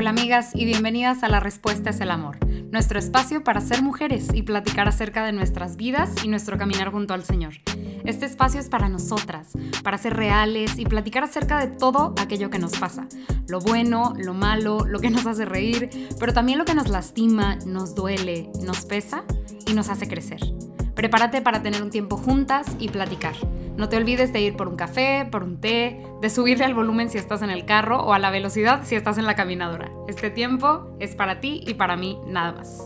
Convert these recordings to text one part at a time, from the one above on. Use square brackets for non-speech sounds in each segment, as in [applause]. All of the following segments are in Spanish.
Hola amigas y bienvenidas a La Respuesta es el Amor, nuestro espacio para ser mujeres y platicar acerca de nuestras vidas y nuestro caminar junto al Señor. Este espacio es para nosotras, para ser reales y platicar acerca de todo aquello que nos pasa, lo bueno, lo malo, lo que nos hace reír, pero también lo que nos lastima, nos duele, nos pesa y nos hace crecer. Prepárate para tener un tiempo juntas y platicar. No te olvides de ir por un café, por un té, de subirle al volumen si estás en el carro o a la velocidad si estás en la caminadora. Este tiempo es para ti y para mí nada más.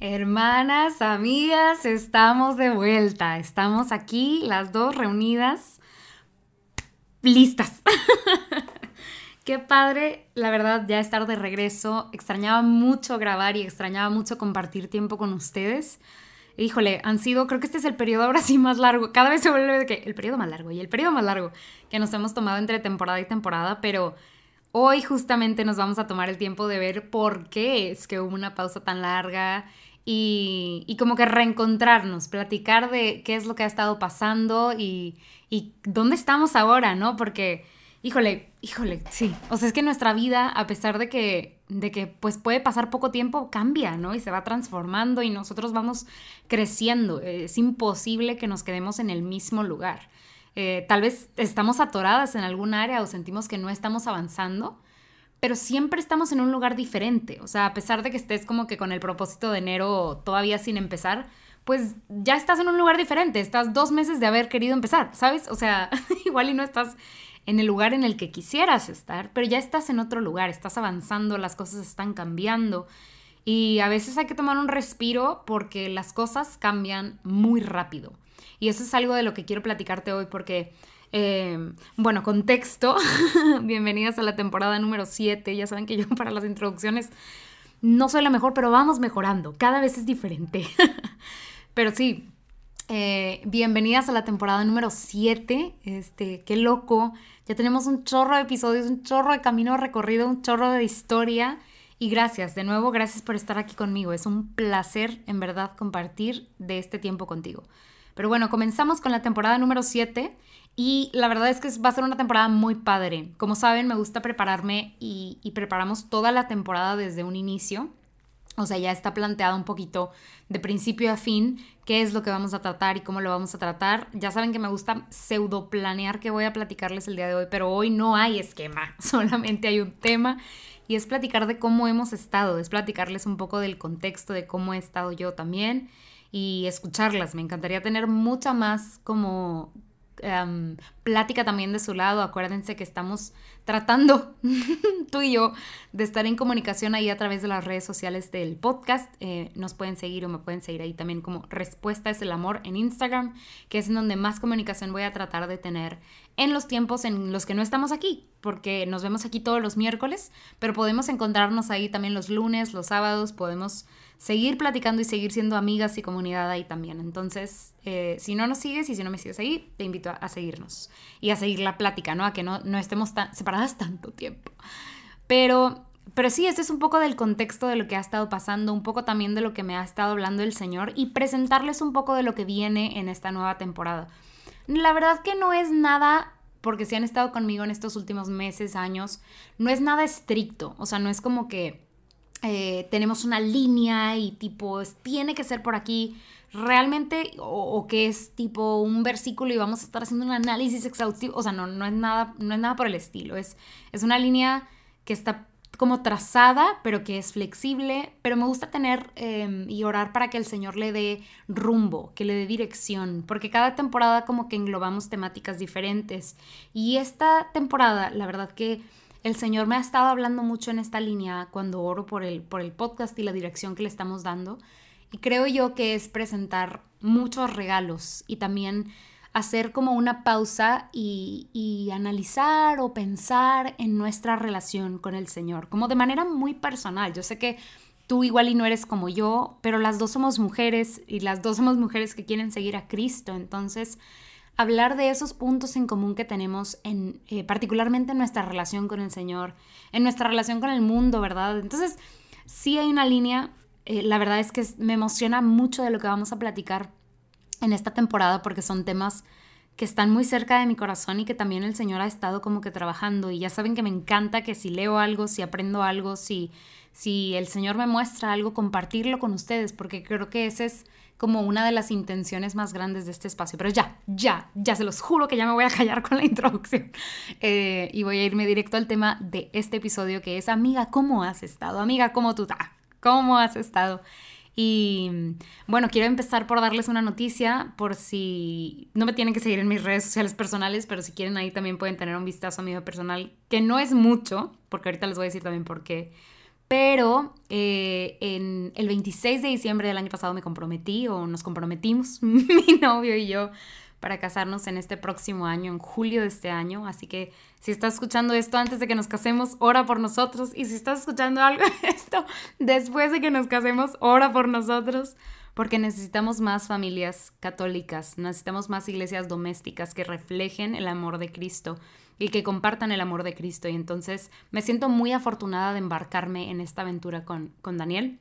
Hermanas, amigas, estamos de vuelta. Estamos aquí, las dos reunidas, listas. [laughs] Qué padre, la verdad, ya estar de regreso. Extrañaba mucho grabar y extrañaba mucho compartir tiempo con ustedes. Híjole, han sido, creo que este es el periodo ahora sí más largo. Cada vez se vuelve de que el periodo más largo y el periodo más largo que nos hemos tomado entre temporada y temporada, pero hoy justamente nos vamos a tomar el tiempo de ver por qué es que hubo una pausa tan larga y, como que reencontrarnos, platicar de qué es lo que ha estado pasando y dónde estamos ahora, ¿no? Porque Híjole, híjole, sí. O sea, es que nuestra vida, a pesar de que, de que pues puede pasar poco tiempo, cambia, ¿no? Y se va transformando y nosotros vamos creciendo. Es imposible que nos quedemos en el mismo lugar. Eh, tal vez estamos atoradas en algún área o sentimos que no estamos avanzando, pero siempre estamos en un lugar diferente. O sea, a pesar de que estés como que con el propósito de enero todavía sin empezar, pues ya estás en un lugar diferente. Estás dos meses de haber querido empezar, ¿sabes? O sea, [laughs] igual y no estás en el lugar en el que quisieras estar, pero ya estás en otro lugar, estás avanzando, las cosas están cambiando y a veces hay que tomar un respiro porque las cosas cambian muy rápido. Y eso es algo de lo que quiero platicarte hoy porque, eh, bueno, contexto, [laughs] bienvenidas a la temporada número 7, ya saben que yo [laughs] para las introducciones no soy la mejor, pero vamos mejorando, cada vez es diferente. Pero sí, eh, bienvenidas a la temporada número 7. Este, qué loco. Ya tenemos un chorro de episodios, un chorro de camino recorrido, un chorro de historia. Y gracias, de nuevo, gracias por estar aquí conmigo. Es un placer, en verdad, compartir de este tiempo contigo. Pero bueno, comenzamos con la temporada número 7 y la verdad es que va a ser una temporada muy padre. Como saben, me gusta prepararme y, y preparamos toda la temporada desde un inicio. O sea, ya está planteado un poquito de principio a fin qué es lo que vamos a tratar y cómo lo vamos a tratar. Ya saben que me gusta pseudo planear que voy a platicarles el día de hoy, pero hoy no hay esquema, [laughs] solamente hay un tema y es platicar de cómo hemos estado, es platicarles un poco del contexto de cómo he estado yo también y escucharlas. Me encantaría tener mucha más como Em, plática también de su lado. Acuérdense que estamos tratando, [laughs] tú y yo, de estar en comunicación ahí a través de las redes sociales del podcast. Eh, nos pueden seguir o me pueden seguir ahí también como Respuesta es el Amor en Instagram, que es en donde más comunicación voy a tratar de tener en los tiempos en los que no estamos aquí, porque nos vemos aquí todos los miércoles, pero podemos encontrarnos ahí también los lunes, los sábados, podemos seguir platicando y seguir siendo amigas y comunidad ahí también. Entonces, eh, si no nos sigues y si no me sigues ahí, te invito a, seguirnos y a seguir la plática, ¿no? A que no, no estemos tan, separadas [laughs] tanto tiempo. Pero, pero sí, este es un poco del contexto de lo que ha estado pasando, un poco también de lo que me ha estado hablando el Señor y presentarles un poco de lo que viene en esta nueva temporada. La verdad que no es nada porque si han estado conmigo en estos últimos meses, años, no es nada estricto, o sea, no es como que eh, tenemos una línea y tipo, tiene que ser por aquí, realmente, o, que es tipo un versículo y vamos a estar haciendo un análisis exhaustivo, o sea, no, no, es, nada, no es nada por el estilo, es, es una línea que está como trazada, pero que es flexible, pero me gusta tener em, y orar para que el Señor le dé rumbo, que le dé dirección, porque cada temporada como que englobamos temáticas diferentes. Y esta temporada, la verdad que el Señor me ha estado hablando mucho en esta línea cuando oro por el, por el podcast y la dirección que le estamos dando. Y creo yo que es presentar muchos regalos y también hacer como una pausa y, y, analizar o pensar en nuestra relación con el Señor, como de manera muy personal. Yo sé que tú igual y no eres como yo, pero las dos somos mujeres y las dos somos mujeres que quieren seguir a Cristo. Entonces, hablar de esos puntos en común que tenemos, en, eh, particularmente en nuestra relación con el Señor, en nuestra relación con el mundo, ¿verdad? Entonces, sí hay una línea, eh, la verdad es que me emociona mucho de lo que vamos a platicar en esta temporada porque son temas que están muy cerca de mi corazón y que también el Señor ha estado como que trabajando. Y ya saben que me encanta que si leo algo, si aprendo algo, si, si el Señor me muestra algo, compartirlo con ustedes, porque creo que ese es como una de las intenciones más grandes de este espacio. Pero ya, ya, ya se los juro que ya me voy a callar con la introducción. Eh, y voy a irme directo al tema de este episodio que es, amiga, ¿cómo has estado? Amiga, ¿cómo tú estás? ¿Cómo has estado? Y bueno, quiero empezar por darles una noticia, por si no me tienen que seguir en mis redes sociales personales, pero si quieren ahí también pueden tener un vistazo a mi vida personal, que no es mucho, porque ahorita les voy a decir también por qué. Pero eh, en el 26 de diciembre del año pasado me comprometí o nos comprometimos, [laughs] mi novio y yo, para casarnos en este próximo año, en julio de este año. Así que si estás escuchando esto antes de que nos casemos, ora por nosotros. Y si estás escuchando algo de esto después de que nos casemos, ora por nosotros. Porque necesitamos más familias católicas, necesitamos más iglesias domésticas que reflejen el amor de Cristo y que compartan el amor de Cristo. Y entonces me siento muy afortunada de embarcarme en esta aventura con, con Daniel,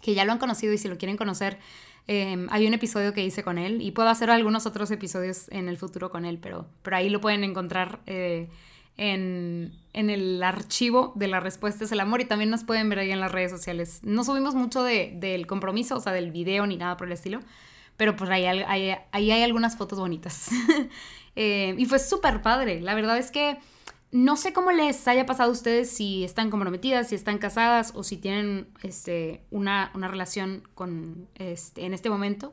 que ya lo han conocido y si lo quieren conocer, Em, hay un episodio que hice con él y puedo hacer algunos otros episodios en el futuro con él, pero, pero ahí lo pueden encontrar eh, en, en, el archivo de la respuesta es el amor y también nos pueden ver ahí en las redes sociales. No subimos mucho de, del compromiso, o sea, del video ni nada por el estilo, pero pues ahí hay, ahí hay algunas fotos bonitas. [laughs] Eh, y fue súper padre. La verdad es que no sé cómo les haya pasado a ustedes si están comprometidas, si están casadas o si tienen este, una, relación con, este, en este momento,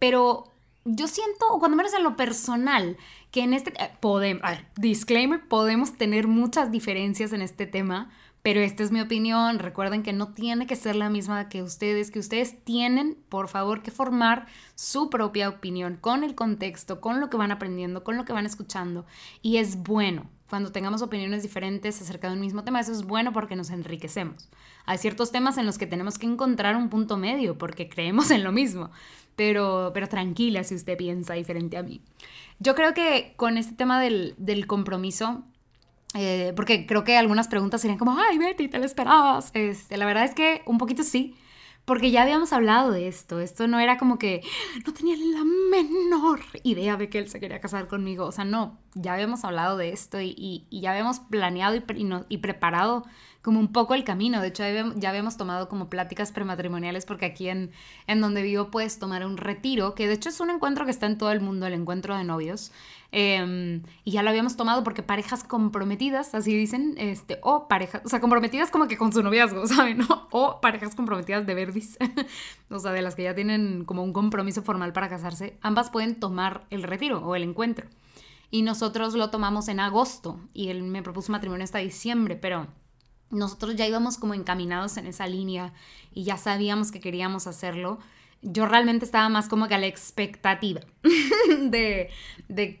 pero yo siento, o cuando menos en lo personal, que en este, eh, podemos, disclaimer, podemos tener muchas diferencias en este tema, pero esta es mi opinión. Recuerden que no tiene que ser la misma que ustedes, que ustedes tienen, por favor, que formar su propia opinión con el contexto, con lo que van aprendiendo, con lo que van escuchando. Y es bueno cuando tengamos opiniones diferentes acerca de un mismo tema, eso es bueno porque nos enriquecemos. Hay ciertos temas en los que tenemos que encontrar un punto medio porque creemos en lo mismo, pero, pero tranquila si usted piensa diferente a mí. Yo creo que con este tema del, del compromiso, eh, porque creo que algunas preguntas serían como, ay Betty, te lo esperabas. Este, la verdad es que un poquito sí, porque ya habíamos hablado de esto. Esto no era como que no tenía la menor idea de que él se quería casar conmigo. O sea, no, ya habíamos hablado de esto y, ya habíamos planeado y, preparado como un poco el camino. De hecho, ya habíamos tomado como pláticas prematrimoniales porque aquí en, en donde vivo puedes tomar un retiro, que de hecho es un encuentro que está en todo el mundo, el encuentro de novios. Em, y ya lo habíamos tomado porque parejas comprometidas, así dicen, este, o parejas, o sea, comprometidas como que con su noviazgo, [laughs] ¿saben? O parejas comprometidas de verdis, [laughs] o sea, de las que ya tienen como un compromiso formal para casarse, ambas pueden tomar el retiro o el encuentro. Y nosotros lo tomamos en agosto y él me propuso matrimonio hasta diciembre, pero nosotros ya íbamos como encaminados en esa línea y ya sabíamos que queríamos hacerlo. Yo realmente estaba más como que a la expectativa [laughs] de,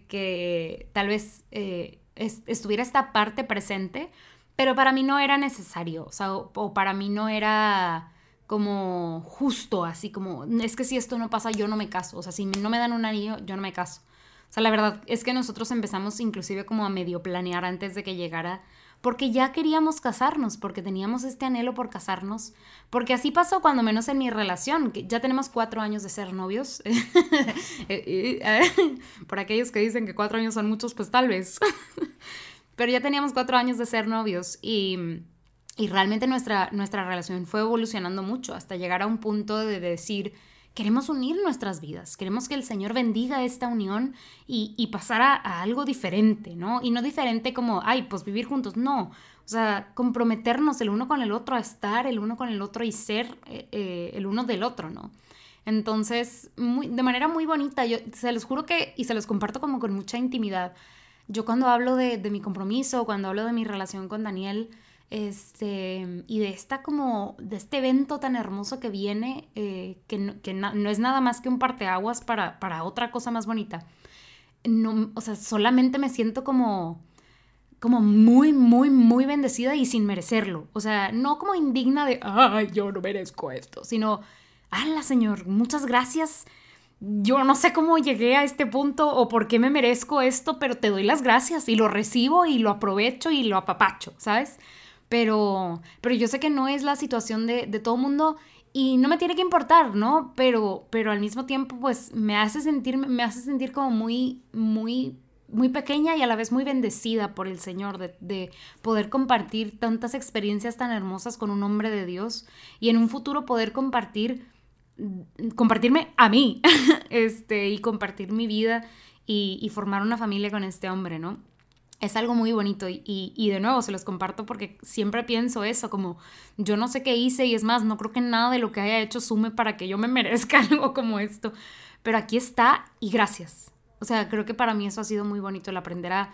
que tal vez eh, estuviera esta parte presente, pero para mí no era necesario, o sea, o para mí no era como justo, así como, es que si esto no pasa, yo no me caso, o sea, si no me dan un anillo, yo no me caso. O sea, la verdad es que nosotros empezamos inclusive como a medio planear antes de que llegara porque ya queríamos casarnos, porque teníamos este anhelo por casarnos, porque así pasó cuando menos en mi relación, que ya tenemos cuatro años de ser novios. [laughs] Eh, eh, por aquellos que dicen que cuatro años son muchos, pues tal vez. [laughs] Pero ya teníamos cuatro años de ser novios y, y realmente nuestra, nuestra relación fue evolucionando mucho hasta llegar a un punto de decir, queremos unir nuestras vidas, queremos que el Señor bendiga esta unión y, pasar a, algo diferente, ¿no? Y no diferente como, ay, pues vivir juntos, no. O sea, comprometernos el uno con el otro a estar el uno con el otro y ser eh, eh, el uno del otro, ¿no? Entonces, muy, de manera muy bonita, yo se los juro que, y se los comparto como con mucha intimidad, yo cuando hablo de, de mi compromiso, cuando hablo de mi relación con Daniel, este, y de esta como, de este evento tan hermoso que viene, eh, que, no, que no, es nada más que un parteaguas para, para otra cosa más bonita. No, o sea, solamente me siento como, como muy, muy, muy bendecida y sin merecerlo. O sea, no como indigna de, ay, yo no merezco esto, sino, ala, Señor, muchas gracias. Yo no sé cómo llegué a este punto o por qué me merezco esto, pero te doy las gracias y lo recibo y lo aprovecho y lo apapacho, ¿sabes? Pero, pero yo sé que no es la situación de, de todo mundo y no me tiene que importar, ¿no? Pero, pero al mismo tiempo, pues me hace sentir, me hace sentir como muy, muy, muy pequeña y a la vez muy bendecida por el Señor de, de, poder compartir tantas experiencias tan hermosas con un hombre de Dios y en un futuro poder compartir, compartirme a mí, [laughs] este, y compartir mi vida y, y formar una familia con este hombre, ¿no? Es algo muy bonito y, y, de nuevo se los comparto porque siempre pienso eso, como yo no sé qué hice y es más, no creo que nada de lo que haya hecho sume para que yo me [laughs] merezca algo como esto, pero aquí está y gracias. O sea, creo que para mí eso ha sido muy bonito, el aprender a,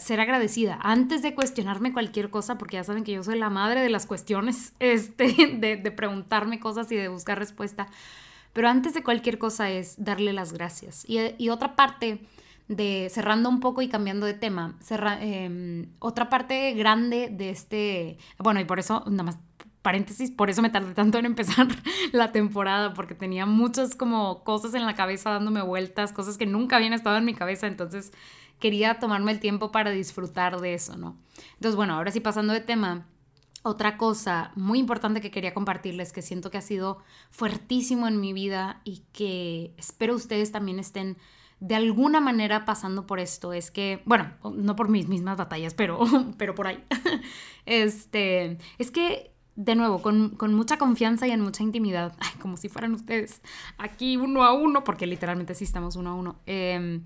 ser agradecida antes de cuestionarme cualquier cosa, porque ya saben que yo soy la madre de las cuestiones, [laughs] este, de, de preguntarme cosas y de buscar respuesta, pero antes de cualquier cosa es darle las gracias. Y, y otra parte de cerrando un poco y cambiando de tema, em, otra parte grande de este, bueno, y por eso, nada más paréntesis, por eso me tardé tanto en empezar [laughs] la temporada, porque tenía muchas como cosas en la cabeza dándome vueltas, cosas que nunca habían estado en mi cabeza, entonces quería tomarme el tiempo para disfrutar de eso, ¿no? Entonces, bueno, ahora sí pasando de tema, otra cosa muy importante que quería compartirles, que siento que ha sido fuertísimo en mi vida y que espero ustedes también estén de alguna manera pasando por esto es que, bueno, no por mis mismas batallas, pero, [laughs] pero por ahí. [laughs] Este, es que, de nuevo, con, mucha confianza y en mucha intimidad, [laughs] como si fueran ustedes aquí uno a uno, porque literalmente sí estamos uno a uno. Em,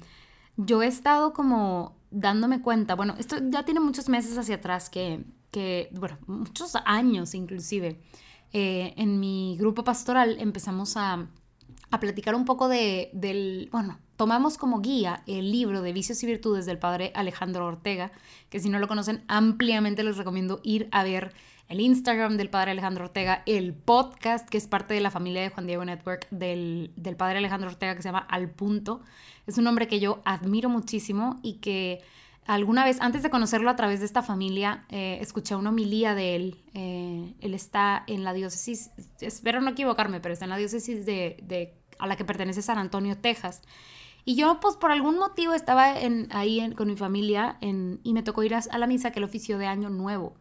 yo he estado como dándome cuenta, bueno, esto ya tiene muchos meses hacia atrás que, que bueno, muchos años inclusive, eh, en mi grupo pastoral empezamos a, a platicar un poco de, del, bueno, tomamos como guía el libro de Vicios y Virtudes del padre Alejandro Ortega, que si no lo conocen ampliamente les recomiendo ir a ver el Instagram del padre Alejandro Ortega, el podcast que es parte de la familia de Juan Diego Network del, del padre Alejandro Ortega que se llama Al Punto. Es un hombre que yo admiro muchísimo y que alguna vez, antes de conocerlo a través de esta familia, eh, escuché una homilía de él. Eh, él está en la diócesis, espero no equivocarme, pero está en la diócesis de, de, a la que pertenece San Antonio, Texas. Y yo, pues por algún motivo, estaba en, ahí con mi familia y me tocó ir a, la misa, que el oficio de Año Nuevo.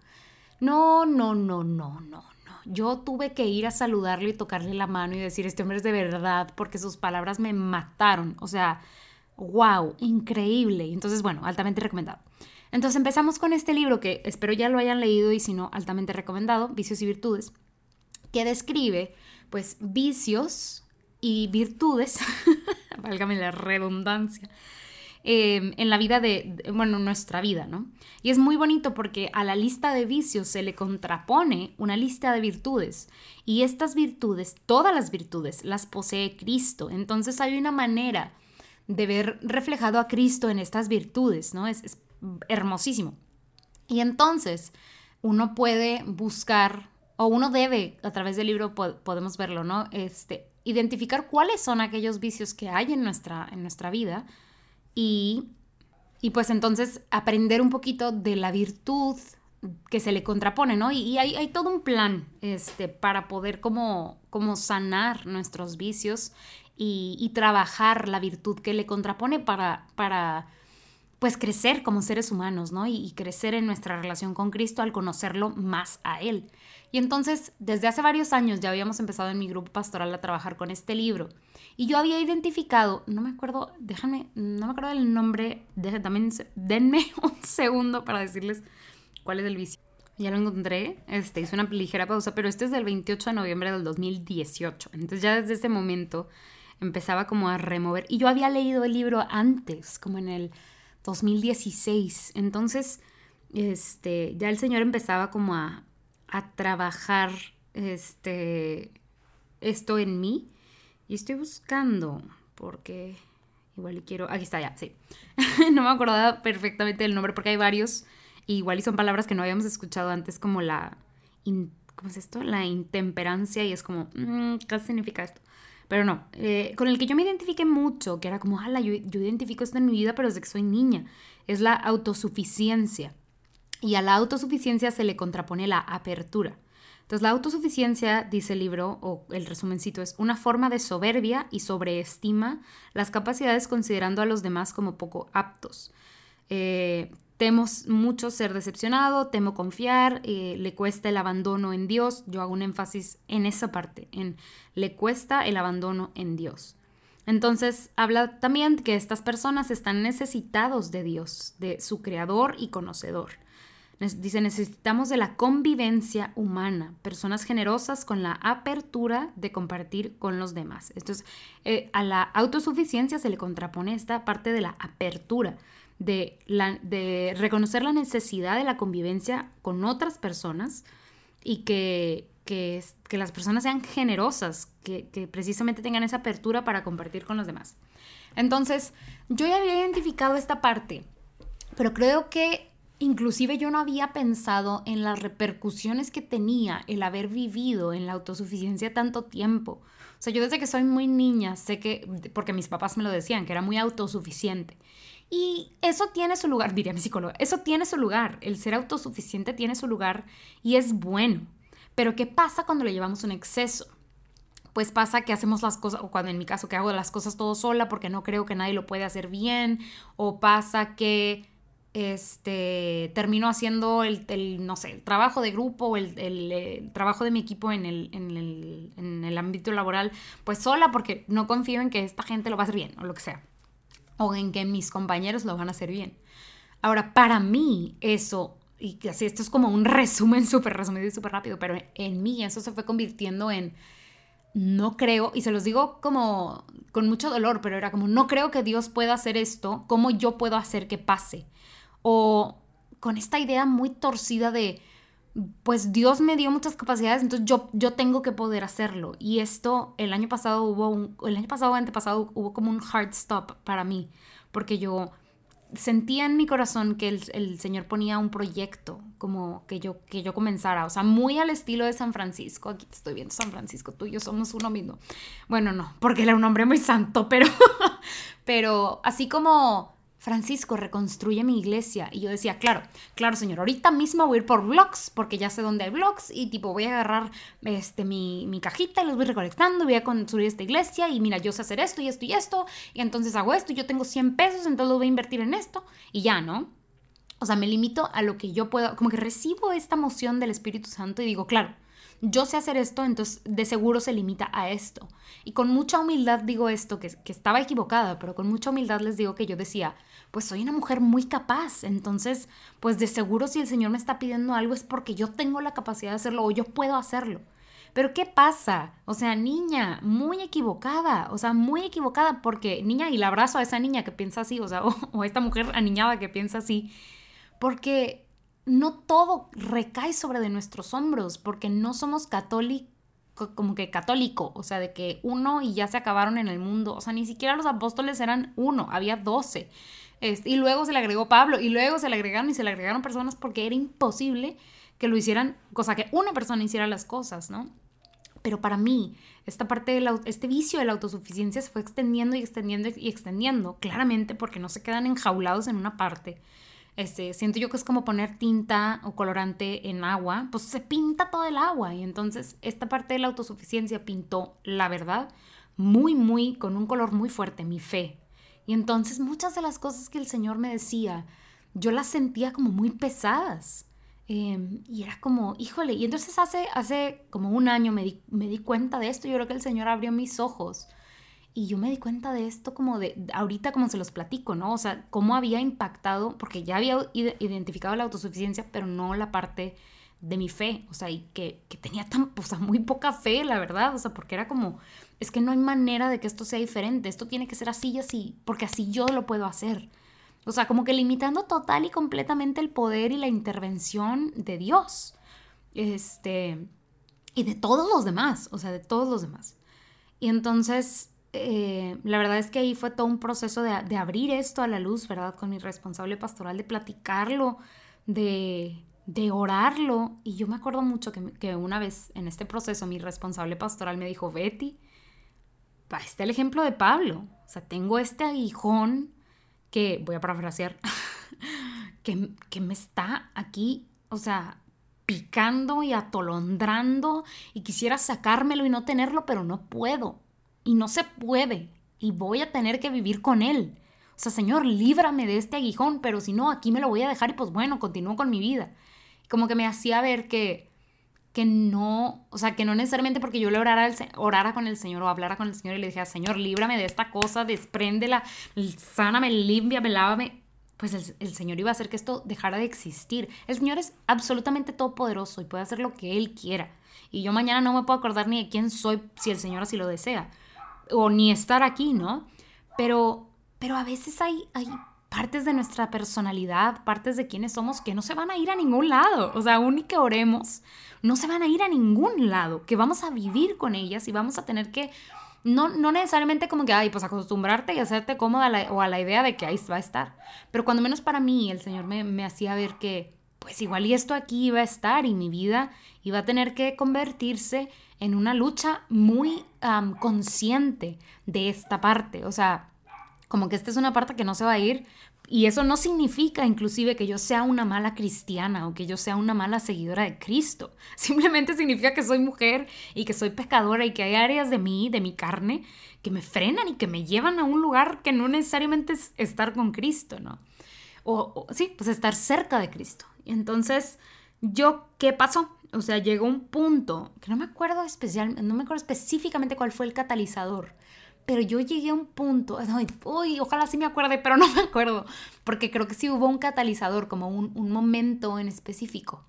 No, no, no, no, no, no. Yo tuve que ir a saludarle y tocarle la mano y decir, este hombre es de verdad, porque sus palabras me mataron. O sea, wow, increíble. Entonces, bueno, altamente recomendado. Entonces empezamos con este libro que espero ya lo hayan leído y si no, altamente recomendado, Vicios y Virtudes, que describe pues vicios y virtudes, [laughs] válgame la redundancia, em, en la vida de, bueno, nuestra vida, ¿no? Y es muy bonito porque a la lista de vicios se le contrapone una lista de virtudes. Y estas virtudes, todas las virtudes, las posee Cristo. Entonces hay una manera de ver reflejado a Cristo en estas virtudes, ¿no? Es, es hermosísimo. Y entonces uno puede buscar, o uno debe, a través del libro podemos verlo, ¿no? Este, identificar cuáles son aquellos vicios que hay en nuestra, en nuestra vida y, y pues entonces aprender un poquito de la virtud que se le contrapone, ¿no? Y, hay, hay, todo un plan este, para poder como, como sanar nuestros vicios y, trabajar la virtud que le contrapone para, para pues crecer como seres humanos, ¿no? y crecer en nuestra relación con Cristo al conocerlo más a Él. Y entonces, desde hace varios años ya habíamos empezado en mi grupo pastoral a trabajar con este libro. Y yo había identificado, no me acuerdo, déjame, no me acuerdo del nombre, también denme [laughs] un segundo para decirles cuál es el vicio. Ya lo encontré, este, hice una ligera pausa, pero este es del 28 de noviembre del 2018. Entonces ya desde ese momento empezaba como a remover. Y yo había leído el libro antes, como en el 2016. Entonces, este, ya el Señor empezaba como a, a trabajar este, esto en mí. Y estoy buscando, porque igual y quiero... Aquí está ya, sí. [laughs] no me acordaba perfectamente del nombre porque hay varios. igual y son palabras que no habíamos escuchado antes, como la... ¿Cómo es esto? La intemperancia y es como, mm, ¿qué significa esto? Pero no, eh, con el que yo me identifiqué mucho, que era como, ala, yo, yo identifico esto en mi vida, pero desde que soy niña, es la autosuficiencia. Y a la autosuficiencia se le contrapone la apertura. Entonces, la autosuficiencia, dice el libro, o el resumencito, es una forma de soberbia y sobreestima las capacidades considerando a los demás como poco aptos. Eh, temo mucho ser decepcionado, temo confiar, eh, le cuesta el abandono en Dios. Yo hago un énfasis en esa parte, en le cuesta el abandono en Dios. Entonces habla también que estas personas están necesitados de Dios, de su creador y conocedor. Dice, necesitamos de la convivencia humana, personas generosas con la apertura de compartir con los demás. Entonces, eh, a la autosuficiencia se le contrapone esta parte de la apertura, de, la, de reconocer la necesidad de la convivencia con otras personas y que, que, que las personas sean generosas, que, que precisamente tengan esa apertura para compartir con los demás. Entonces, yo ya había identificado esta parte, pero creo que Inclusive yo no había pensado en las repercusiones que tenía el haber vivido en la autosuficiencia tanto tiempo. O sea, yo desde que soy muy niña sé que, porque mis papás me lo decían, que era muy autosuficiente. Y eso tiene su lugar, diría mi psicóloga, eso tiene su lugar, el ser autosuficiente tiene su lugar y es bueno. Pero ¿qué pasa cuando lo llevamos un exceso? Pues pasa que hacemos las cosas, o cuando en mi caso que hago las cosas todo sola porque no creo que nadie lo puede hacer bien, o pasa que este, termino haciendo el, no sé, el trabajo de grupo, el, el, eh, trabajo de mi equipo en en, en el ámbito laboral, pues sola porque no confío en que esta gente lo va a hacer bien o lo que sea, o en que mis compañeros lo van a hacer bien. Ahora, para mí eso, y así esto es como un resumen [laughs] súper resumido y súper rápido, pero en mí eso se fue convirtiendo en no creo, y se los digo como con mucho dolor, pero era como, no creo que Dios pueda hacer esto, ¿cómo yo puedo hacer que pase? O con esta idea muy torcida de, pues Dios me dio muchas capacidades, entonces yo, yo tengo que poder hacerlo. Y esto, el año pasado hubo un, el año pasado o antepasado hubo como un hard stop para mí, porque yo sentía en mi corazón que el, Señor ponía un proyecto como que yo, que yo comenzara, o sea, muy al estilo de San Francisco. Aquí te estoy viendo, San Francisco, tú y yo somos uno mismo. Bueno, no, porque él era un hombre muy santo, pero, [laughs] pero así como Francisco, reconstruye mi iglesia. Y yo decía, claro, claro, señor, ahorita mismo voy a ir por blogs, porque ya sé dónde hay blogs, y tipo voy a agarrar este, mi, mi cajita y los voy recolectando, voy a construir esta iglesia, y mira, yo sé hacer esto y esto y esto, y entonces hago esto, y yo tengo 100 pesos, entonces lo voy a invertir en esto, y ya, ¿no? O sea, me limito a lo que yo puedo, como que recibo esta moción del Espíritu Santo y digo, claro, yo sé hacer esto, entonces de seguro se limita a esto. Y con mucha humildad digo esto, que, que estaba equivocada, pero con mucha humildad les digo que yo decía, pues soy una mujer muy capaz, entonces pues de seguro si el Señor me está pidiendo algo es porque yo tengo la capacidad de hacerlo o yo puedo hacerlo. Pero ¿qué pasa? O sea, niña, muy equivocada, o sea, muy equivocada porque niña, y le abrazo a esa niña que piensa así, o sea, [laughs] o, a esta mujer aniñada que piensa así, porque no todo recae sobre de nuestros hombros, porque no somos católicos como que católico, o sea, de que uno y ya se acabaron en el mundo, o sea, ni siquiera los apóstoles eran uno, había doce. Este, y luego se le agregó Pablo, y luego se le agregaron y se le agregaron personas porque era imposible que lo hicieran, cosa que una persona hiciera las cosas, ¿no? Pero para mí, esta parte este vicio de la autosuficiencia se fue extendiendo y extendiendo y extendiendo, claramente porque no se quedan enjaulados en una parte. Este, siento yo que es como poner tinta o colorante en agua, pues se pinta todo el agua. Y entonces esta parte de la autosuficiencia pintó, la verdad, muy, muy, con un color muy fuerte, mi fe, y entonces muchas de las cosas que el Señor me decía, yo las sentía como muy pesadas. Em, y era como, híjole, y entonces hace, hace como un año me di, me di cuenta de esto, yo creo que el Señor abrió mis ojos. Y yo me di cuenta de esto como de, ahorita como se los platico, ¿no? O sea, cómo había impactado, porque ya había identificado la autosuficiencia, pero no la parte de mi fe, o sea, y que, que tenía tan, o sea, muy poca fe, la verdad, o sea, porque era como, es que no hay manera de que esto sea diferente, esto tiene que ser así y así, porque así yo lo puedo hacer. O sea, como que limitando total y completamente el poder y la intervención de Dios. Este, y de todos los demás, o sea, de todos los demás. Y entonces, eh, la verdad es que ahí fue todo un proceso de, abrir esto a la luz, ¿verdad? Con mi responsable pastoral, de platicarlo, de, de orarlo. Y yo me acuerdo mucho que, que una vez en este proceso mi responsable pastoral me dijo, Betty, está el ejemplo de Pablo. O sea, tengo este aguijón que, voy a parafrasear, [laughs] que, que me está aquí, o sea, picando y atolondrando y quisiera sacármelo y no tenerlo, pero no puedo. Y no se puede. Y voy a tener que vivir con él. O sea, Señor, líbrame de este aguijón, pero si no, aquí me lo voy a dejar y pues bueno, continúo con mi vida. Como que me hacía ver que, que no, o sea, que no necesariamente porque yo le orara, orara con el Señor o hablara con el Señor y le dijera, Señor, líbrame de esta cosa, despréndela, sáname, límpiame, lávame, pues el, el, Señor iba a hacer que esto dejara de existir. El Señor es absolutamente todopoderoso y puede hacer lo que Él quiera. Y yo mañana no me puedo acordar ni de quién soy si el Señor así lo desea. O ni estar aquí, ¿no? Pero, pero a veces hay, hay partes de nuestra personalidad, partes de quiénes somos que no se van a ir a ningún lado. O sea, aún y que oremos, no se van a ir a ningún lado, que vamos a vivir con ellas y vamos a tener que, no, no necesariamente como que, ay, pues acostumbrarte y hacerte cómoda o a la idea de que ahí va a estar. Pero cuando menos para mí el Señor me, me hacía ver que, pues igual y esto aquí iba a estar y mi vida iba a tener que convertirse en una lucha muy consciente de esta parte. O sea, como que esta es una parte que no se va a ir. Y eso no significa inclusive que yo sea una mala cristiana o que yo sea una mala seguidora de Cristo. [laughs] Simplemente significa que soy mujer y que soy pescadora y que hay áreas de mí, de mi carne, que me frenan y que me llevan a un lugar que no necesariamente es estar con Cristo, ¿no? O, o sí, pues estar cerca de Cristo. Entonces, yo, ¿qué pasó? O sea, llegó un punto, que no me acuerdo especial, no me acuerdo específicamente cuál fue el catalizador, pero yo llegué a un punto, uy, ojalá sí me acuerde, pero no me acuerdo, porque creo que sí hubo un catalizador, como un, momento en específico.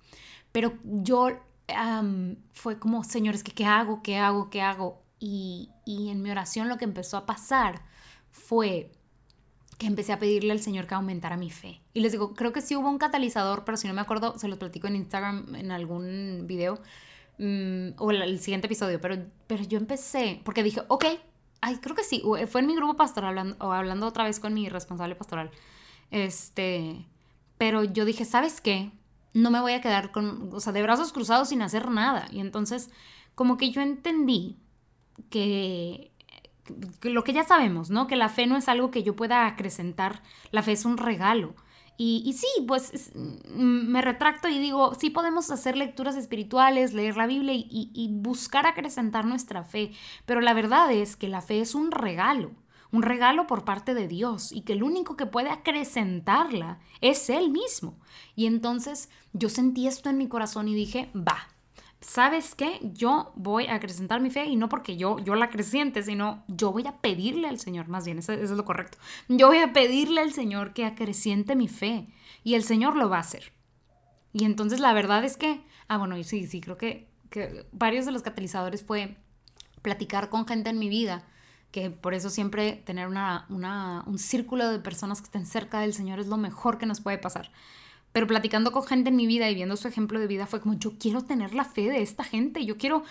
Pero yo fue como, señores, ¿qué, ¿qué hago? ¿Qué hago? ¿Qué hago? Y, y en mi oración lo que empezó a pasar fue que empecé a pedirle al Señor que aumentara mi fe. Y les digo, creo que sí hubo un catalizador, pero si no me acuerdo, se los platico en Instagram en algún video mm, o el, siguiente episodio, pero, pero yo empecé, porque dije, ok, ay, creo que sí, fue en mi grupo pastoral o hablando otra vez con mi responsable pastoral. Este, pero yo dije, ¿sabes qué? No me voy a quedar con, o sea, de brazos cruzados sin hacer nada. Y entonces, como que yo entendí que lo que ya sabemos, ¿no? Que la fe no es algo que yo pueda acrecentar, la fe es un regalo. Y, sí, pues mm, me retracto y digo, sí podemos hacer lecturas espirituales, leer la Biblia y, y buscar acrecentar nuestra fe, pero la verdad es que la fe es un regalo, un regalo por parte de Dios y que el único que puede acrecentarla es Él mismo. Y entonces yo sentí esto en mi corazón y dije, va, ¿sabes qué? Yo voy a acrecentar mi fe y no porque yo, yo la acreciente, sino yo voy a pedirle al Señor, más bien, eso, es lo correcto. Yo voy a pedirle al Señor que acreciente mi fe y el Señor lo va a hacer. Y entonces la verdad es que, ah, bueno, sí, sí, creo que, varios de los catalizadores fue platicar con gente en mi vida, que por eso siempre tener una, un círculo de personas que estén cerca del Señor es lo mejor que nos puede pasar. Pero platicando con gente en mi vida y viendo su ejemplo de vida fue como, yo quiero tener la fe de esta gente, yo quiero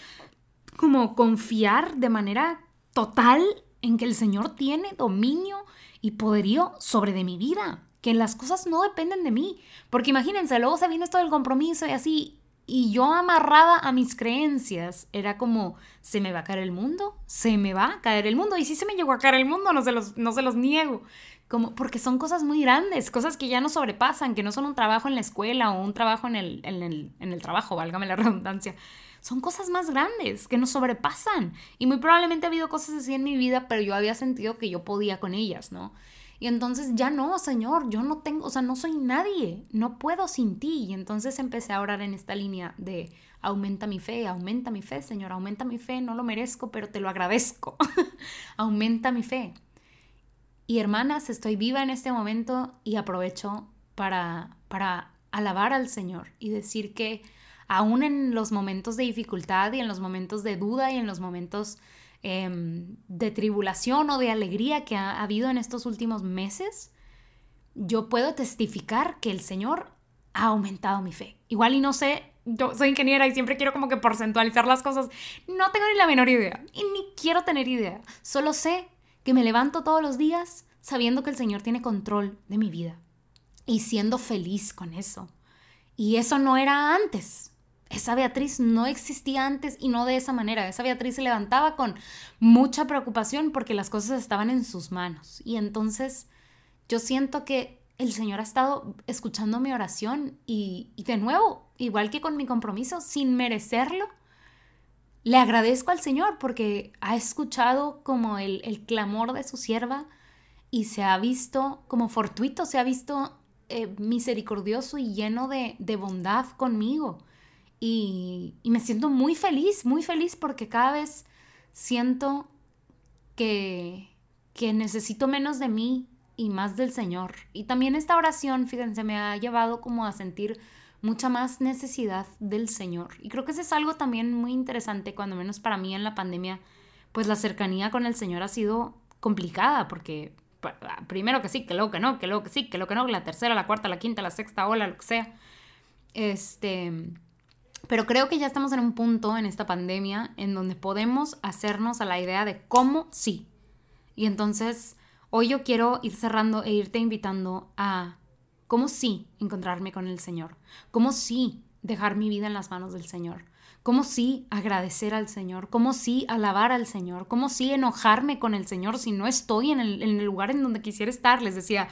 como confiar de manera total en que el Señor tiene dominio y poderío sobre de mi vida, que las cosas no dependen de mí. Porque imagínense, luego se viene esto del compromiso y así, y yo amarrada a mis creencias, era como, ¿se me va a caer el mundo? ¿Se me va a caer el mundo? Y si se me llegó a caer el mundo, no se los, no se los niego como porque son cosas muy grandes, cosas que ya no sobrepasan, que no son un trabajo en la escuela o un trabajo en el, en el, en el trabajo, válgame la [laughs] redundancia. Son cosas más grandes que nos sobrepasan. Y muy probablemente ha habido cosas así en mi vida, pero yo había sentido que yo podía con ellas, ¿no? Y entonces ya no, Señor, yo no tengo, o sea, no soy nadie, no puedo sin ti. Y entonces empecé a orar en esta línea de aumenta mi fe, aumenta mi fe, Señor, aumenta mi fe, no lo merezco, pero te lo agradezco. [laughs] aumenta mi fe. Y hermanas, estoy viva en este momento y aprovecho para, para alabar al Señor y decir que aún en los momentos de dificultad y en los momentos de duda y en los momentos em, de tribulación o de alegría que ha habido en estos últimos meses, yo puedo testificar que el Señor ha aumentado mi fe. Igual y no sé, yo soy ingeniera y siempre quiero como que porcentualizar las cosas. No tengo ni la menor idea y ni quiero tener idea. Solo sé que me levanto todos los días sabiendo que el Señor tiene control de mi vida y siendo feliz con eso. Y eso no era antes. Esa Beatriz no existía antes y no de esa manera. Esa Beatriz se levantaba con mucha preocupación porque las cosas estaban en sus manos. Y entonces yo siento que el Señor ha estado escuchando mi oración y, de nuevo, igual que con mi compromiso, sin merecerlo, le agradezco al Señor porque ha escuchado como el, el clamor de su sierva y se ha visto como fortuito, se ha visto eh, misericordioso y lleno de, bondad conmigo. Y, y, me siento muy feliz, muy feliz porque cada vez siento que, que necesito menos de mí y más del Señor. Y también esta oración, fíjense, me ha llevado como a sentir mucha más necesidad del Señor. Y creo que eso es algo también muy interesante, cuando menos para mí en la pandemia, pues la cercanía con el Señor ha sido complicada, porque primero que sí, que luego que no, que luego que sí, que luego que no, la tercera, la cuarta, la quinta, la sexta ola, lo que sea. Este, pero creo que ya estamos en un punto en esta pandemia en donde podemos hacernos a la idea de cómo sí. Y entonces, hoy yo quiero ir cerrando e irte invitando a cómo sí encontrarme con el Señor, cómo sí dejar mi vida en las manos del Señor, cómo sí agradecer al Señor, cómo sí alabar al Señor, cómo sí enojarme con el Señor si no estoy en el, lugar en donde quisiera estar. Les decía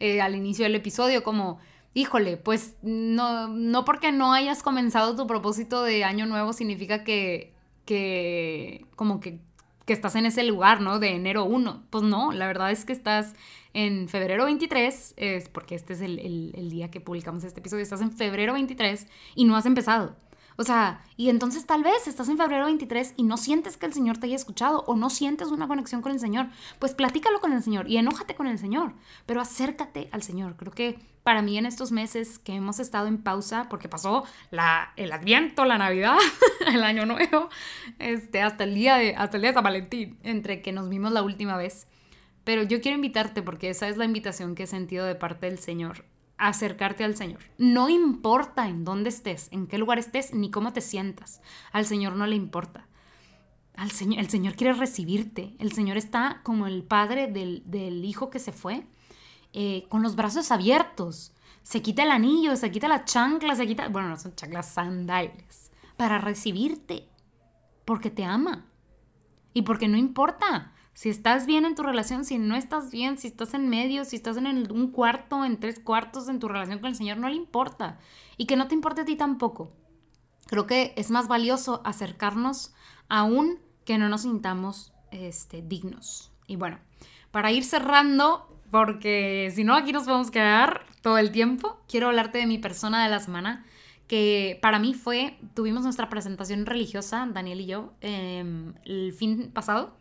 eh, al inicio del episodio como, híjole, pues no, no porque no hayas comenzado tu propósito de año nuevo significa que, que como que, que estás en ese lugar, ¿no? De enero 1. Pues no, la verdad es que estás en febrero 23, es porque este es el, el, día que publicamos este episodio, estás en febrero 23 y no has empezado. O sea, y entonces tal vez estás en febrero 23 y no sientes que el Señor te haya escuchado o no sientes una conexión con el Señor. Pues platícalo con el Señor y enójate con el Señor, pero acércate al Señor. Creo que para mí en estos meses que hemos estado en pausa, porque pasó la, el Adviento, la Navidad, [laughs] el Año Nuevo, este, hasta, el día de, hasta el día de San Valentín, entre que nos vimos la última vez. Pero yo quiero invitarte porque esa es la invitación que he sentido de parte del Señor acercarte al Señor. No importa en dónde estés, en qué lugar estés, ni cómo te sientas. Al Señor no le importa. Al Señor, el Señor quiere recibirte. El Señor está como el padre del, hijo que se fue, eh, con los brazos abiertos. Se quita el anillo, se quita la chancla, se quita, bueno, no son chanclas, sandalias, para recibirte, porque te ama. Y porque no importa si estás bien en tu relación, si no estás bien, si estás en medio, si estás en un cuarto, en tres cuartos en tu relación con el Señor, no le importa. Y que no te importe a ti tampoco. Creo que es más valioso acercarnos aún que no nos sintamos este, dignos. Y bueno, para ir cerrando, porque si no aquí nos podemos quedar todo el tiempo, quiero hablarte de mi persona de la semana que para mí fue, tuvimos nuestra presentación religiosa, Daniel y yo, em, el fin pasado.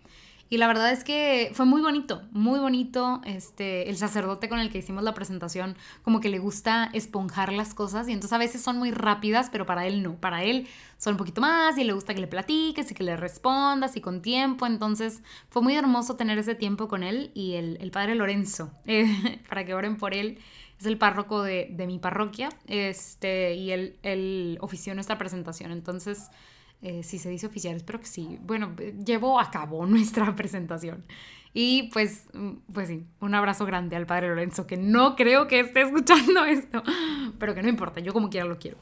Y la verdad es que fue muy bonito, muy bonito. Este, el sacerdote con el que hicimos la presentación, como que le gusta esponjar las cosas y entonces a veces son muy rápidas, pero para él no. Para él son un poquito más y le gusta que le platiques y que le respondas y con tiempo. Entonces fue muy hermoso tener ese tiempo con él y el, padre Lorenzo, eh, [laughs] para que oren por él. Es el párroco de, de mi parroquia este, y él, él ofició nuestra presentación. Entonces eh, si se dice oficial, espero que sí. Bueno, llevó a cabo [laughs] nuestra presentación. Y pues, mm, pues sí, un abrazo grande al padre Lorenzo, que no creo que esté escuchando [laughs] esto, pero que no importa, yo como quiera lo quiero.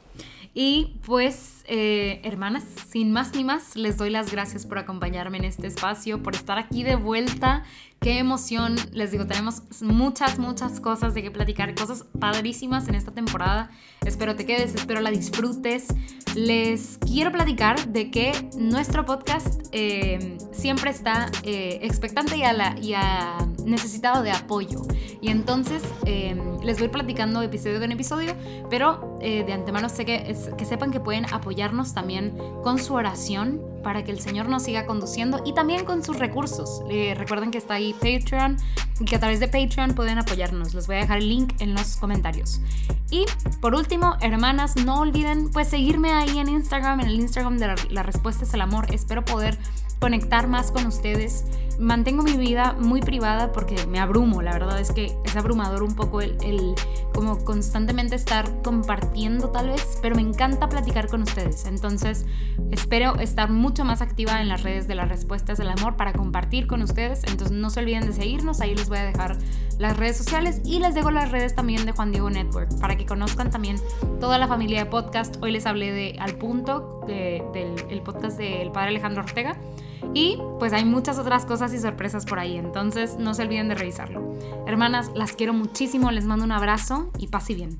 Y pues, eh, hermanas, sin más ni más, les doy las gracias por acompañarme en este espacio, por estar aquí de vuelta. Qué emoción, les digo, tenemos muchas, muchas cosas de qué platicar, cosas padrísimas en esta temporada. Espero te quedes, espero la disfrutes. Les quiero platicar de que nuestro podcast eh, siempre está eh, expectante y a, la, y a necesitado de apoyo. Y entonces les voy platicando episodio con episodio, pero de antemano sé que que sepan que pueden apoyarnos también con su oración para que el Señor nos siga conduciendo y también con sus recursos. Eh, recuerden que está ahí Patreon y que a través de Patreon pueden apoyarnos. Les voy a dejar el link en los comentarios. Y por último, hermanas, no olviden pues seguirme ahí en Instagram, en el Instagram de la, la respuesta es el amor. Espero poder conectar más con ustedes. Mantengo mi vida muy privada porque me abrumo, la verdad es que es abrumador un poco el, el, como constantemente estar compartiendo tal vez, pero me encanta platicar con ustedes. Entonces espero estar mucho más activa en las redes de las respuestas del amor para compartir con ustedes. Entonces no se olviden de seguirnos, ahí les voy a dejar las redes sociales y les dejo las redes también de Juan Diego Network para que conozcan también toda la familia de podcast. Hoy les hablé de Al Punto, del podcast del padre Alejandro Ortega. Y pues hay muchas otras cosas y sorpresas por ahí, entonces no se olviden de revisarlo. Hermanas, las quiero muchísimo, les mando un abrazo y paz y bien.